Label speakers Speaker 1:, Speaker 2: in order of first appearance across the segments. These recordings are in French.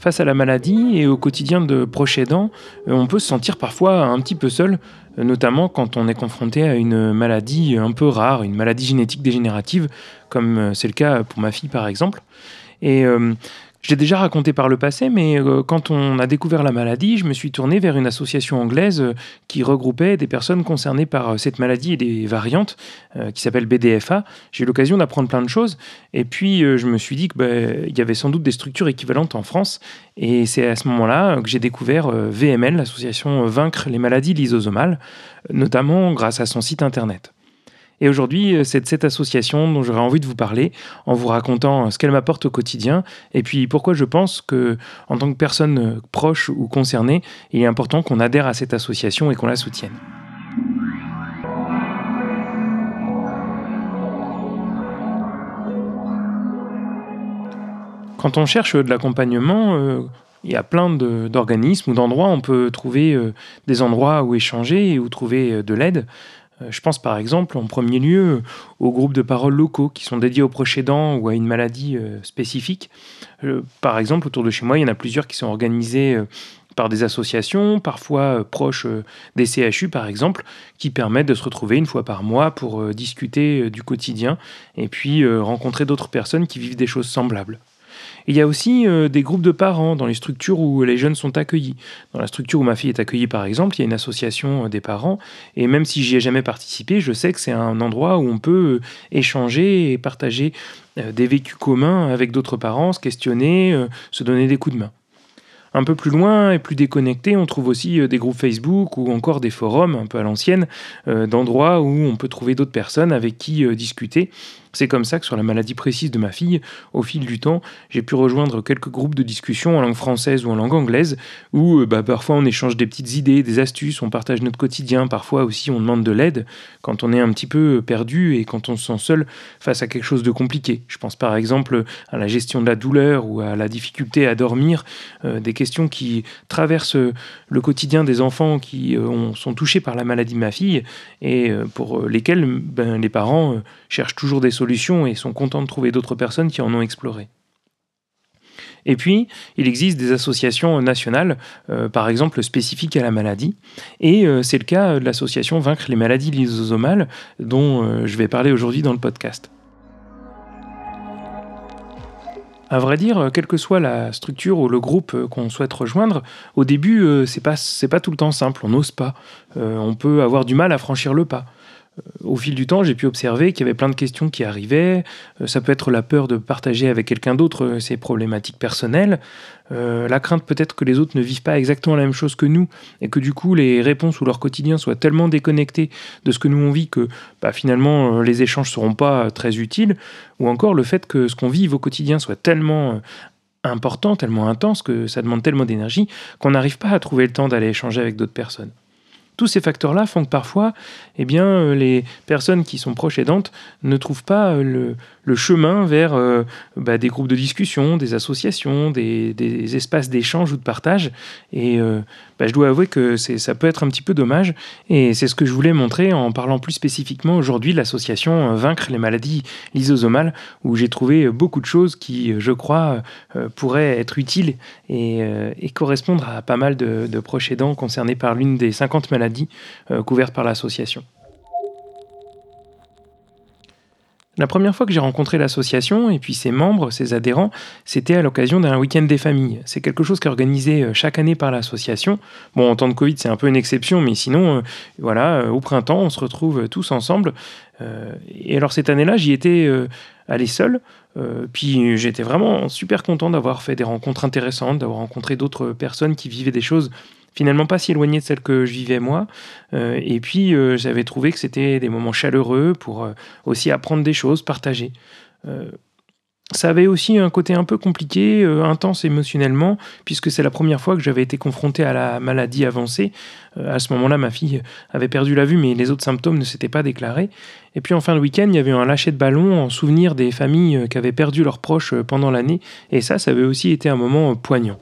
Speaker 1: Face à la maladie et au quotidien de proches euh, on peut se sentir parfois un petit peu seul, euh, notamment quand on est confronté à une maladie un peu rare, une maladie génétique dégénérative, comme euh, c'est le cas pour ma fille par exemple. Et l'ai déjà raconté par le passé, mais euh, quand on a découvert la maladie, je me suis tourné vers une association anglaise euh, qui regroupait des personnes concernées par euh, cette maladie et des variantes, qui s'appelle BDFA. J'ai eu l'occasion d'apprendre plein de choses, et puis je me suis dit qu'il bah, y avait sans doute des structures équivalentes en France, et c'est à ce moment-là que j'ai découvert VML, l'association Vaincre les maladies lysosomales, notamment grâce à son site internet. Et aujourd'hui, euh, c'est de cette association dont j'aurais envie de vous parler en vous racontant euh, ce qu'elle m'apporte au quotidien et puis pourquoi je pense que, en tant que personne euh, proche ou concernée, il est important qu'on adhère à cette association et qu'on la soutienne. Quand on cherche de l'accompagnement, il y a plein d'organismes ou d'endroits. On peut trouver des endroits où échanger ou trouver de l'aide. Euh, je pense par exemple en premier lieu aux groupes de parole locaux qui sont dédiés aux proches aidants ou à une maladie euh, spécifique. Euh, par exemple, autour de chez moi, il y en a plusieurs qui sont organisés par des associations, parfois proches des CHU par exemple, qui permettent de se retrouver une fois par mois pour discuter du quotidien et puis rencontrer d'autres personnes qui vivent des choses semblables il y a aussi euh, des groupes de parents dans les structures où les jeunes sont accueillis. Dans la structure où ma fille est accueillie, par exemple, il y a une association euh, des parents. Et même si j'y ai jamais participé, je sais que c'est un endroit où on peut euh, échanger et partager des vécus communs avec d'autres parents, se questionner, se donner des coups de main. Un peu plus loin et plus déconnecté, on trouve aussi des groupes Facebook ou encore des forums un peu à l'ancienne, d'endroits où on peut trouver d'autres personnes avec qui discuter c'est comme ça que sur la maladie précise de ma fille, au fil du temps, j'ai pu rejoindre quelques groupes de discussion en langue française ou en langue anglaise, où euh, bah, parfois on échange des petites idées, des astuces, on partage notre quotidien, parfois aussi on demande de l'aide quand on est un petit peu perdu et quand on se sent seul face à quelque chose de compliqué. Je pense par exemple à la gestion de la douleur ou à la difficulté à dormir, euh, questions qui traversent le quotidien des enfants qui euh, sont touchés par la maladie de ma fille et pour lesquels ben, les parents cherchent toujours des solutions et sont contents de trouver d'autres personnes qui en ont exploré. Et puis, il existe des associations nationales, euh, par exemple spécifiques à la maladie, et euh, c'est le cas de l'association Vaincre les maladies lysosomales, dont euh, je vais parler aujourd'hui dans le podcast. À vrai dire, quelle que soit la structure ou le groupe qu'on souhaite rejoindre, au début, c'est pas, pas tout le temps simple, on n'ose pas. on peut avoir du mal à franchir le pas au fil du temps, j'ai pu observer qu'il y avait plein de questions qui arrivaient. Euh, ça peut être la peur de partager avec quelqu'un d'autre euh, ses problématiques personnelles, euh, la crainte peut-être que les autres ne vivent pas exactement la même chose que nous, et que du coup les réponses ou leur quotidien soient tellement déconnectés de ce que nous on vit que bah, finalement les échanges ne seront pas très utiles, ou encore le fait que ce qu'on vive au quotidien soit tellement important, tellement intense, que ça demande tellement d'énergie, qu'on n'arrive pas à trouver le temps d'aller échanger avec d'autres personnes. Tous ces facteurs-là font que parfois, eh bien, euh, les personnes qui sont proches aidantes ne trouvent pas euh, le, chemin vers euh, bah, des groupes de discussion, des associations, des, espaces d'échange ou de partage. Et bah, je dois avouer que ça peut être un petit peu dommage. Et c'est ce que je voulais montrer en parlant plus spécifiquement aujourd'hui de l'association Vaincre les maladies lysosomales, où j'ai trouvé beaucoup de choses qui, je crois, pourraient être utiles et, correspondre à pas mal de, de proches aidants concernés par l'une des 50 maladies couvertes par l'association. La première fois que j'ai rencontré l'association et puis ses membres, ses adhérents, c'était à l'occasion d'un week-end des familles. C'est quelque chose qui est organisé euh, chaque année par l'association. Bon, en temps de Covid, c'est un peu une exception, mais sinon, euh, voilà, euh, au printemps, on se retrouve tous ensemble. et alors cette année-là, j'y étais allé seul. puis j'étais vraiment super content d'avoir fait des rencontres intéressantes, d'avoir rencontré d'autres personnes qui vivaient des choses finalement pas si éloigné de celle que je vivais moi. Euh, et puis euh, j'avais trouvé que c'était des moments chaleureux pour euh, aussi apprendre des choses, partager. ça avait aussi un côté un peu compliqué, intense émotionnellement, puisque c'est la première fois que j'avais été confronté à la maladie avancée. À ce moment-là, ma fille avait perdu la vue, mais les autres symptômes ne s'étaient pas déclarés. Et puis en fin de week-end, il y avait un lâcher de ballon en souvenir des familles qui avaient perdu leurs proches pendant l'année, et ça, ça avait aussi été un moment poignant.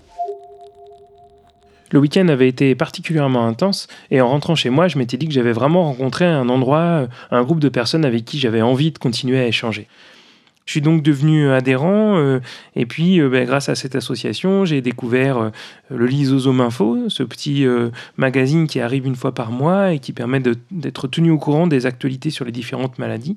Speaker 1: Le week-end avait été particulièrement intense et en rentrant chez moi, je m'étais dit que j'avais vraiment rencontré un endroit, un groupe de personnes avec qui j'avais envie de continuer à échanger. Je suis donc devenu adhérent euh, et puis euh, ben, grâce à cette association, j'ai découvert euh, le Lysosome Info, ce petit magazine qui arrive une fois par mois et qui permet d'être tenu au courant des actualités sur les différentes maladies.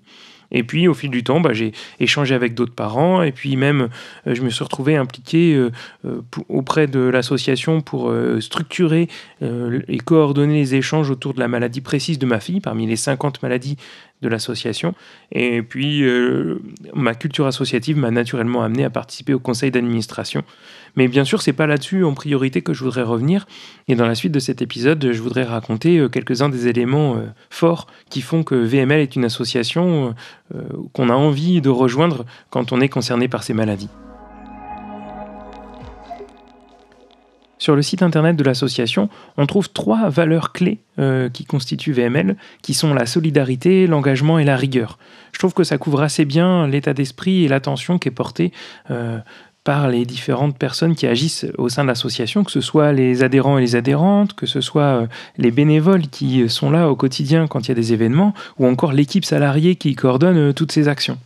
Speaker 1: Et puis, au fil du temps, bah, j'ai échangé avec d'autres parents. Et puis, même, euh, je me suis retrouvé impliqué euh, euh, auprès de l'association pour structurer et coordonner les échanges autour de la maladie précise de ma fille, parmi les 50 maladies de l'association. Et puis, ma culture associative m'a naturellement amené à participer au conseil d'administration. Mais bien sûr, c'est pas là-dessus en priorité que je voudrais revenir. Et dans la suite de cet épisode, je voudrais raconter quelques-uns des éléments forts qui font que VML est une association qu'on a envie de rejoindre quand on est concerné par ces maladies. Sur le site internet de l'association, on trouve trois valeurs clés euh, qui constituent VML, qui sont la solidarité, l'engagement et la rigueur. Je trouve que ça couvre assez bien l'état d'esprit et l'attention qui est portée euh, par les différentes personnes qui agissent au sein de l'association, que ce soit les adhérents et les adhérentes, que ce soit euh, les bénévoles qui sont là au quotidien quand il y a des événements, ou encore l'équipe salariée qui coordonne euh, toutes ces actions.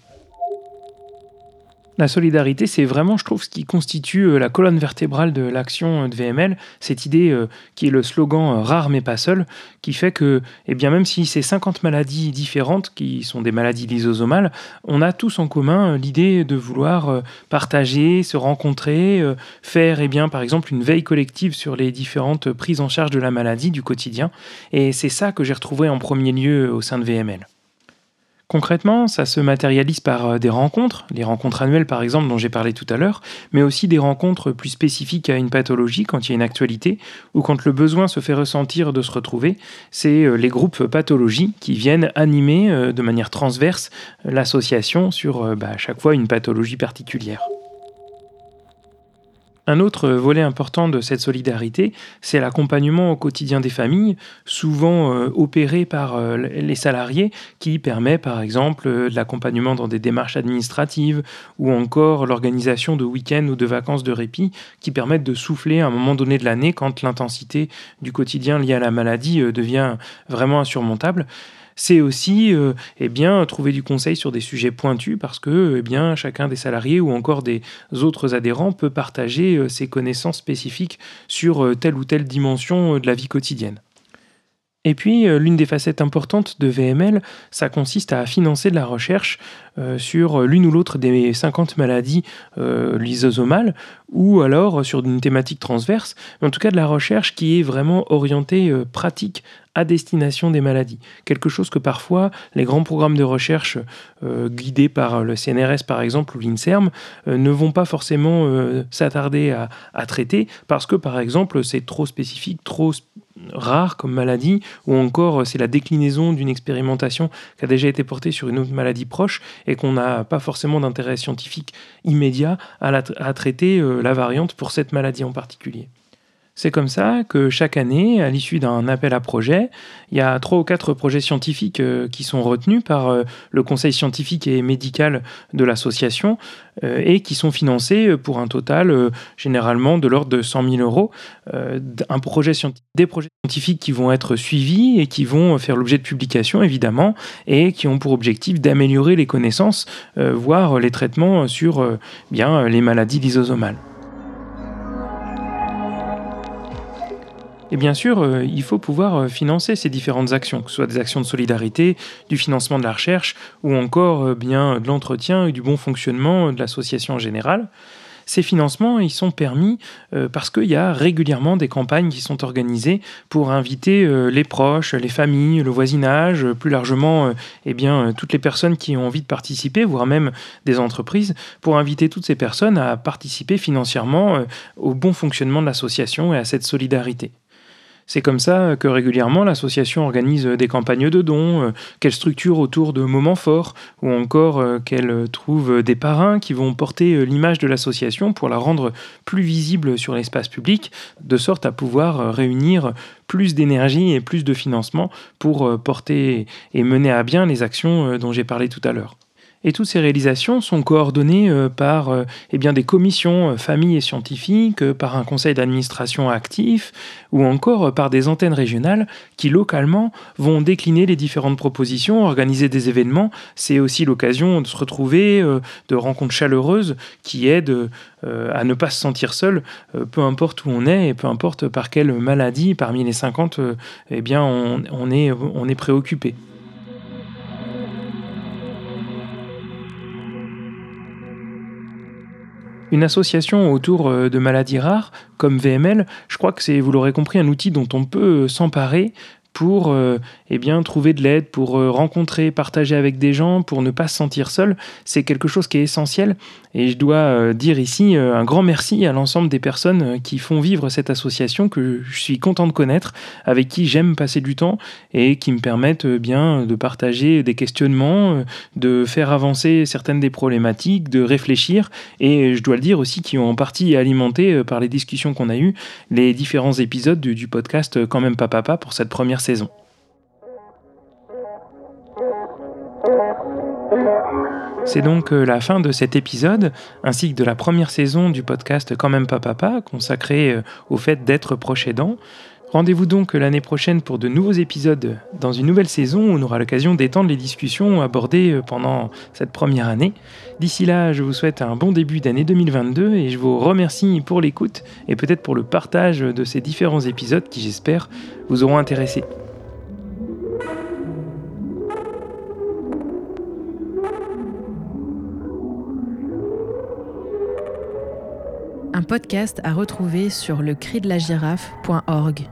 Speaker 1: La solidarité, c'est vraiment, je trouve, ce qui constitue euh, la colonne vertébrale de l'action de VML, cette idée euh, qui est le slogan euh, rare mais pas seul, qui fait que, eh bien, même si c'est 50 maladies différentes, qui sont des maladies lysosomales, on a tous en commun l'idée de vouloir partager, se rencontrer, faire, eh bien, par exemple, une veille collective sur les différentes prises en charge de la maladie du quotidien. Et c'est ça que j'ai retrouvé en premier lieu au sein de VML. Concrètement, ça se matérialise par euh, des rencontres, les rencontres annuelles par exemple dont j'ai parlé tout à l'heure, mais aussi des rencontres plus spécifiques à une pathologie quand il y a une actualité ou quand le besoin se fait ressentir de se retrouver. C'est euh, les groupes pathologie qui viennent animer euh, de manière transverse l'association sur bah, à chaque fois une pathologie particulière. Un autre volet important de cette solidarité, c'est l'accompagnement au quotidien des familles, souvent euh, opéré par euh, les salariés, qui permet par exemple euh, de l'accompagnement dans des démarches administratives ou encore l'organisation de week-ends ou de vacances de répit qui permettent de souffler à un moment donné de l'année quand l'intensité du quotidien lié à la maladie devient vraiment insurmontable c'est aussi euh, eh bien, trouver du conseil sur des sujets pointus parce que eh bien, chacun des salariés ou encore des autres adhérents peut partager euh, ses connaissances spécifiques sur euh, telle ou telle dimension de la vie quotidienne. Et puis, l'une des facettes importantes de VML, ça consiste à financer de la recherche sur l'une ou l'autre des 50 maladies lysosomales, ou alors sur une thématique transverse, mais en tout cas de la recherche qui est vraiment orientée pratique à destination des maladies. Quelque chose que parfois les grands programmes de recherche euh, guidés par le CNRS par exemple ou l'INSERM euh, ne vont pas forcément euh, s'attarder à, traiter parce que par exemple c'est trop spécifique, trop rare comme maladie ou encore c'est la déclinaison d'une expérimentation qui a déjà été portée sur une autre maladie proche et qu'on n'a pas forcément d'intérêt scientifique immédiat à, à traiter la variante pour cette maladie en particulier. C'est comme ça que chaque année, à l'issue d'un appel à projet, il y a trois ou quatre projets scientifiques euh, qui sont retenus par euh, le conseil scientifique et médical de l'association euh, et qui sont financés pour un total généralement de l'ordre de 100 000 euros. Des projets scientifiques qui vont être suivis et qui vont faire l'objet de publications évidemment et qui ont pour objectif d'améliorer les connaissances, voire les traitements sur bien les maladies lysosomales. Et bien sûr, euh, il faut pouvoir euh, financer ces différentes actions, que ce soit des actions de solidarité, du financement de la recherche, ou encore euh, bien de l'entretien et du bon fonctionnement de l'association en général. Ces financements, ils sont permis parce qu'il y a régulièrement des campagnes qui sont organisées pour inviter les proches, les familles, le voisinage, plus largement eh bien, toutes les personnes qui ont envie de participer, voire même des entreprises, pour inviter toutes ces personnes à participer financièrement au bon fonctionnement de l'association et à cette solidarité. C'est comme ça que régulièrement l'association organise des campagnes de dons, euh, qu'elle structure autour de moments forts, ou encore euh, qu'elle trouve des parrains qui vont porter euh, l'image de l'association pour la rendre plus visible sur l'espace public, de sorte à pouvoir réunir plus d'énergie et plus de financement pour porter et mener à bien les actions dont j'ai parlé tout à l'heure. Et toutes ces réalisations sont coordonnées euh, par euh, eh bien, des commissions euh, familles et scientifiques, par un conseil d'administration actif, ou encore par des antennes régionales qui localement vont décliner les différentes propositions, organiser des événements. C'est aussi l'occasion de se retrouver, de rencontres chaleureuses qui aident à ne pas se sentir seul, peu importe où on est et peu importe par quelle maladie parmi les 50, eh bien, on, est, on est préoccupé. Une association autour euh, de maladies rares, comme VML, je crois que c'est, vous l'aurez compris, un outil dont on peut s'emparer pour euh, eh bien, trouver de l'aide, pour euh, rencontrer, partager avec des gens, pour ne pas se sentir seul. C'est quelque chose qui est essentiel. Et je dois euh, dire ici un grand merci à l'ensemble des personnes qui font vivre cette association que je suis content de connaître, avec qui j'aime passer du temps et qui me permettent bien de partager des questionnements, de faire avancer certaines des problématiques, de réfléchir. Et je dois le dire aussi, qui ont en partie alimenté par les discussions qu'on a eues les différents épisodes du, du podcast Quand même pas papa pour cette première C'est donc euh, la fin de cet épisode, ainsi que de la première saison du podcast Quand même pas papa, consacré euh, au fait d'être proche aidant. Rendez-vous donc l'année prochaine pour de nouveaux épisodes dans une nouvelle saison où on aura l'occasion d'étendre les discussions abordées euh, pendant cette première année. D'ici là, je vous souhaite un bon début d'année 2022 et je vous remercie pour l'écoute et peut-être pour le partage de ces différents épisodes qui j'espère vous auront intéressé.
Speaker 2: Un podcast à retrouver sur le cri de la girafe.org.